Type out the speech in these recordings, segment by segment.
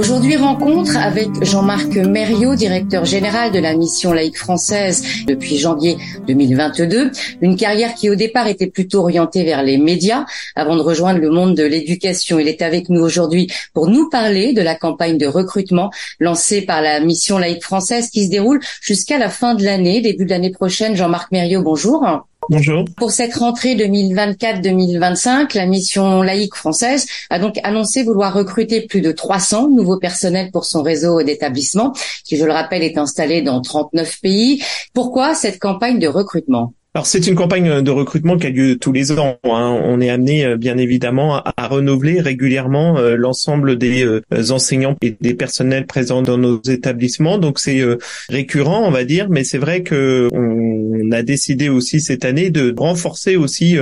Aujourd'hui, rencontre avec Jean-Marc Mériot, directeur général de la mission laïque française depuis janvier 2022. Une carrière qui au départ était plutôt orientée vers les médias avant de rejoindre le monde de l'éducation. Il est avec nous aujourd'hui pour nous parler de la campagne de recrutement lancée par la mission laïque française qui se déroule jusqu'à la fin de l'année, début de l'année prochaine. Jean-Marc Mériot, bonjour. Bonjour. Pour cette rentrée 2024-2025, la mission laïque française a donc annoncé vouloir recruter plus de 300 nouveaux personnels pour son réseau d'établissements, qui, je le rappelle, est installé dans 39 pays. Pourquoi cette campagne de recrutement? Alors c'est une campagne de recrutement qui a lieu tous les ans. Hein. On est amené euh, bien évidemment à, renouveler régulièrement euh, l'ensemble des euh, enseignants et des personnels présents dans nos établissements. Donc c'est récurrent, on va dire, mais c'est vrai que on a décidé aussi cette année de renforcer aussi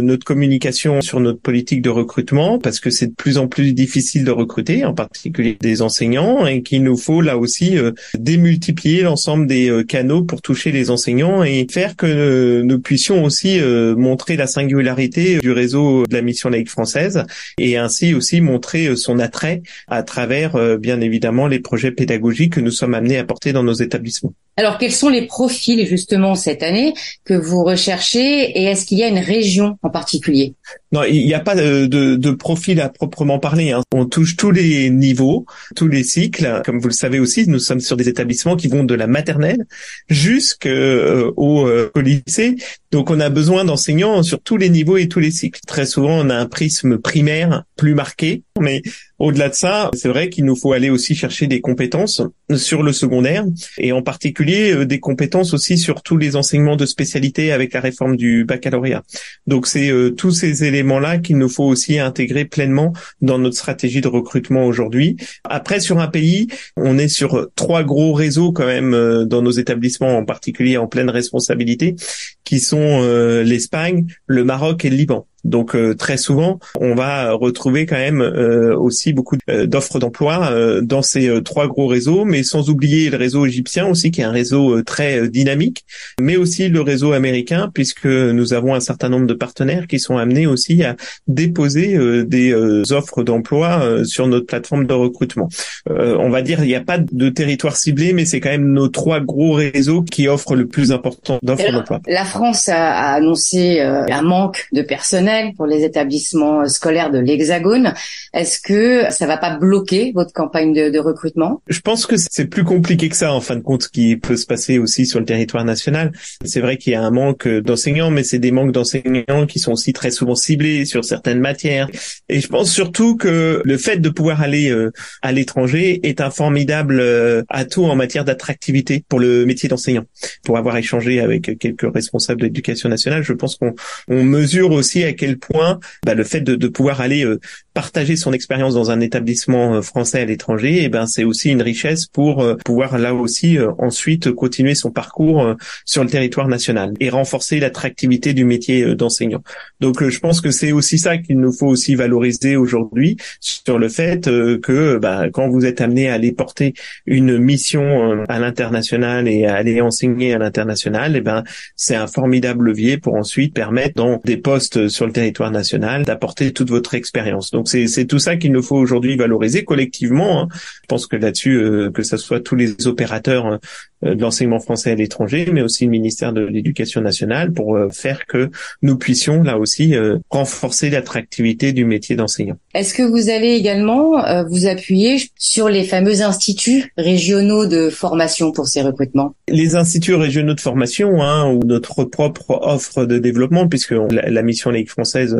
notre communication sur notre politique de recrutement parce que c'est de plus en plus difficile de recruter, en particulier des enseignants, et qu'il nous faut là aussi démultiplier l'ensemble des canaux pour toucher les enseignants et faire que nous puissions aussi euh, montrer la singularité du réseau de la mission laïque française et ainsi aussi montrer euh, son attrait à travers euh, bien évidemment les projets pédagogiques que nous sommes amenés à porter dans nos établissements. Alors, quels sont les profils justement cette année que vous recherchez et est-ce qu'il y a une région en particulier? Non, il n'y a pas de, de, profil à proprement parler. Hein. On touche tous les niveaux, tous les cycles. Comme vous le savez aussi, nous sommes sur des établissements qui vont de la maternelle jusqu'au euh, lycée. Donc, on a besoin d'enseignants sur tous les niveaux et tous les cycles. Très souvent, on a un prisme primaire plus marqué, mais au-delà de ça, c'est vrai qu'il nous faut aller aussi chercher des compétences sur le secondaire et en particulier euh, des compétences aussi sur tous les enseignements de spécialité avec la réforme du baccalauréat. Donc c'est euh, tous ces éléments-là qu'il nous faut aussi intégrer pleinement dans notre stratégie de recrutement aujourd'hui. Après sur un pays, on est sur trois gros réseaux quand même euh, dans nos établissements en particulier en pleine responsabilité qui sont l'Espagne, le Maroc et le Liban. Donc euh, très souvent, on va retrouver quand même euh, aussi beaucoup euh, d'offres d'emploi dans ces trois gros réseaux, mais sans oublier le réseau égyptien aussi, qui est un réseau très dynamique, mais aussi le réseau américain, puisque nous avons un certain nombre de partenaires qui sont amenés aussi à déposer des offres d'emploi sur notre plateforme de recrutement. on va dire il n'y a pas de territoire ciblé, mais c'est quand même nos trois gros réseaux qui offrent le plus important d'offres d'emploi. La France a annoncé un manque de personnel pour les établissements scolaires de l'Hexagone. Est-ce que ça va pas bloquer votre campagne de, recrutement? Je pense que c'est plus compliqué que ça en fin de compte, qui peut se passer aussi sur le territoire national. C'est vrai qu'il y a un manque d'enseignants, mais c'est des manques d'enseignants qui sont aussi très souvent ciblés sur certaines matières. Et je pense surtout que le fait de pouvoir aller euh, à l'étranger est un formidable euh, atout en matière d'attractivité pour le métier d'enseignant. Pour avoir échangé avec quelques responsables de l'éducation nationale, je pense qu'on mesure aussi à quel point bah, le fait de, de pouvoir aller euh, partager son expérience dans un établissement euh, français à l'étranger, et eh ben c'est aussi une richesse pour euh, pouvoir là aussi ensuite continuer son parcours sur le territoire national et renforcer l'attractivité du métier d'enseignant. Donc je pense que c'est aussi ça qu'il nous faut aussi valoriser aujourd'hui sur le fait que bah, quand vous êtes amené à aller porter une mission à l'international et à aller enseigner à l'international, et eh ben c'est un formidable levier pour ensuite permettre dans des postes sur le territoire national, d'apporter toute votre expérience. C'est tout ça qu'il nous faut aujourd'hui valoriser collectivement. Hein. Je pense que là-dessus, euh, que ce soit tous les opérateurs euh, de l'enseignement français à l'étranger, mais aussi le ministère de l'Éducation nationale pour euh, faire que nous puissions là aussi renforcer l'attractivité du métier d'enseignant. Est-ce que vous allez également vous appuyer sur les fameux instituts régionaux de formation pour ces recrutements? Les instituts régionaux de formation hein, ou notre propre offre de développement, puisque la, la mission Ligue française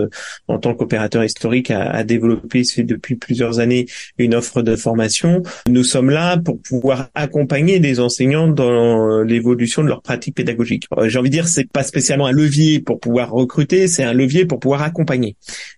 en tant qu'opérateur historique a, a développé depuis plusieurs années une offre de formation. Nous sommes là pour pouvoir accompagner les enseignants dans l'évolution de leur pratique pédagogique. Euh, j'ai envie de dire, c'est pas spécialement un levier pour pouvoir recruter, c'est un levier pour pouvoir accompagner.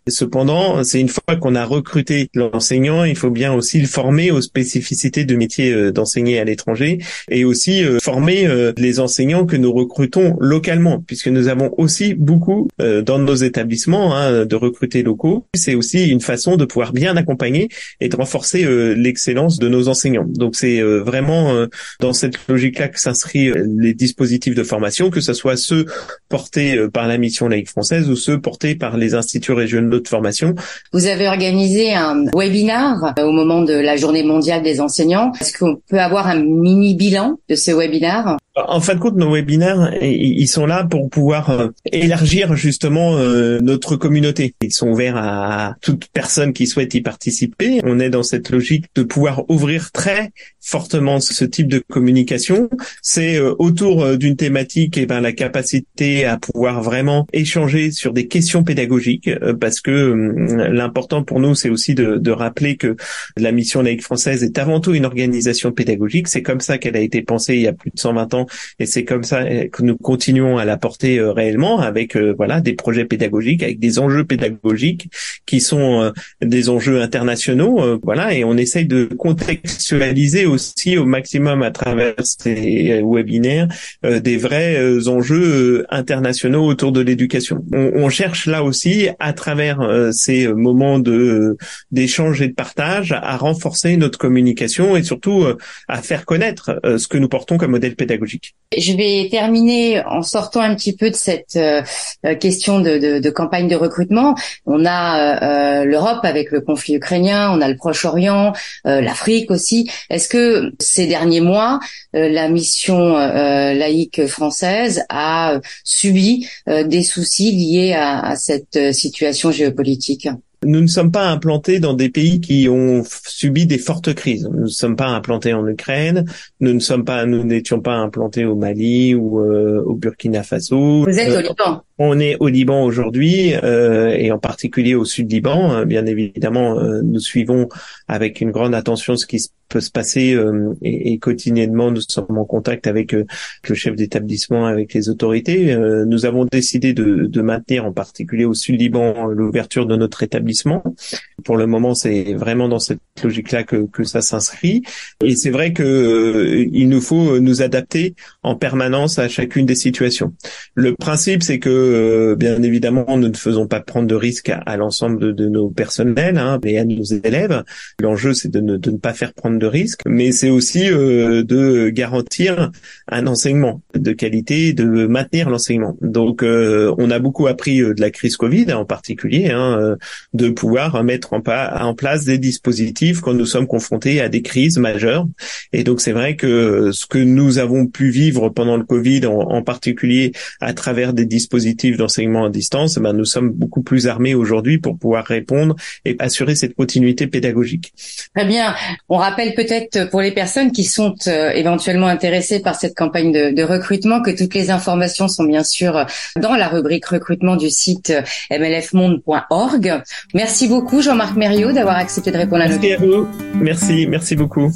Cependant, c'est une fois qu'on a recruté l'enseignant, il faut bien aussi le former aux spécificités de métier euh, d'enseigner à l'étranger et aussi euh, former les enseignants que nous recrutons localement, puisque nous avons aussi beaucoup dans nos établissements hein, de recruter locaux. C'est aussi une façon de pouvoir bien accompagner et de renforcer euh, l'excellence de nos enseignants. Donc c'est euh, vraiment euh, dans cette logique-là que s'inscrivent les dispositifs de formation, que ce soit ceux portés par la mission laïque française ou ceux portés par les instituts régionaux de formation. Vous avez organisé un webinar au moment de la journée mondiale des enseignants. Est-ce qu'on peut avoir un mini bilan de ce webinar? En fin de compte, nos webinaires, ils sont là pour pouvoir euh, élargir justement euh, notre communauté. Ils sont ouverts à toute personne qui souhaite y participer. On est dans cette logique de pouvoir ouvrir très fortement ce type de communication. C'est euh, autour d'une thématique, eh ben la capacité à pouvoir vraiment échanger sur des questions pédagogiques, parce que l'important pour nous, c'est aussi de, de rappeler que la mission laïque française est avant tout une organisation pédagogique. C'est comme ça qu'elle a été pensée il y a plus de 120 ans et c'est comme ça que nous continuons à la porter euh, réellement avec euh, voilà des projets pédagogiques, avec des enjeux pédagogiques qui sont euh, des enjeux internationaux, voilà, et on essaye de contextualiser aussi au maximum à travers ces webinaires des vrais enjeux internationaux autour de l'éducation. On, cherche là aussi à travers ces moments de d'échange et de partage à renforcer notre communication et surtout à faire connaître ce que nous portons comme modèle pédagogique. Je vais terminer en sortant un petit peu de cette euh, question de, campagne de recrutement. On a euh, euh, l'Europe avec le conflit ukrainien, on a le Proche-Orient, l'Afrique aussi. Est-ce que ces derniers mois, la mission laïque française a subi des soucis liés à cette situation géopolitique nous ne sommes pas implantés dans des pays qui ont subi des fortes crises. Nous ne sommes pas implantés en Ukraine. Nous ne sommes pas, nous n'étions pas implantés au Mali ou euh, au Burkina Faso. Vous êtes au euh, Liban. On est au Liban aujourd'hui euh, et en particulier au sud Liban. Bien évidemment, nous suivons avec une grande attention ce qui peut se passer euh, et, quotidiennement nous sommes en contact avec euh, le chef d'établissement, avec les autorités. Euh, nous avons décidé de, de, maintenir en particulier au sud Liban l'ouverture de notre établissement. Pour le moment, c'est vraiment dans cette logique-là que, que ça s'inscrit. Et c'est vrai que il nous faut nous adapter en permanence à chacune des situations. Le principe, c'est que bien évidemment, nous ne faisons pas prendre de risques à, l'ensemble de, nos personnels hein, et à nos élèves. L'enjeu, c'est de ne, pas faire prendre de risque, mais c'est aussi euh, de garantir un enseignement de qualité, de maintenir l'enseignement. Donc, euh, on a beaucoup appris euh, de la crise Covid en particulier, hein, de pouvoir mettre en, en, place des dispositifs quand nous sommes confrontés à des crises majeures. Et donc, c'est vrai que ce que nous avons pu vivre pendant le Covid, en, particulier à travers des dispositifs d'enseignement à distance, eh ben, nous sommes beaucoup plus armés aujourd'hui pour pouvoir répondre et assurer cette continuité pédagogique. Très bien. On rappelle peut-être pour les personnes qui sont euh, éventuellement intéressées par cette campagne de, recrutement que toutes les informations sont bien sûr dans la rubrique recrutement du site euh, mlfmonde.org. Merci beaucoup Jean-Marc Mériot d'avoir accepté de répondre à nos questions. Merci, merci beaucoup.